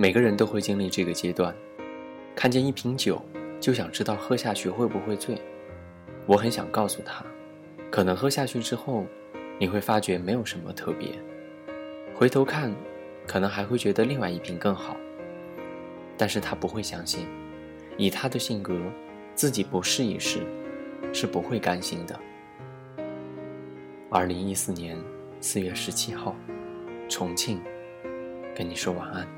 每个人都会经历这个阶段，看见一瓶酒就想知道喝下去会不会醉。我很想告诉他，可能喝下去之后，你会发觉没有什么特别。回头看，可能还会觉得另外一瓶更好。但是他不会相信，以他的性格，自己不试一试，是不会甘心的。二零一四年四月十七号，重庆，跟你说晚安。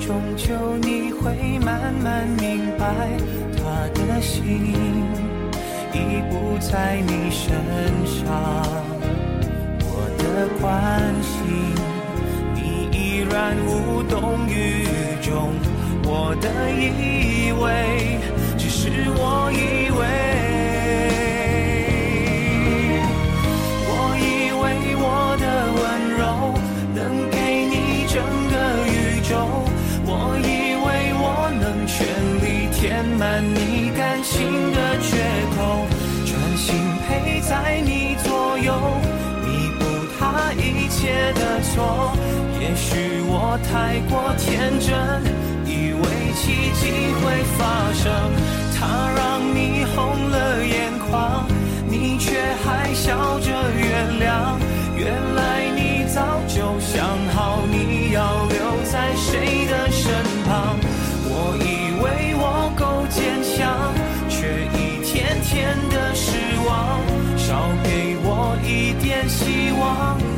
终究你会慢慢明白，他的心已不在你身上，我的关心你依然无动于衷，我的以为满你。感情的缺口，专心陪在你左右，弥补他一切的错。也许我太过天真，以为希望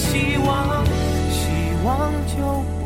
希望希望就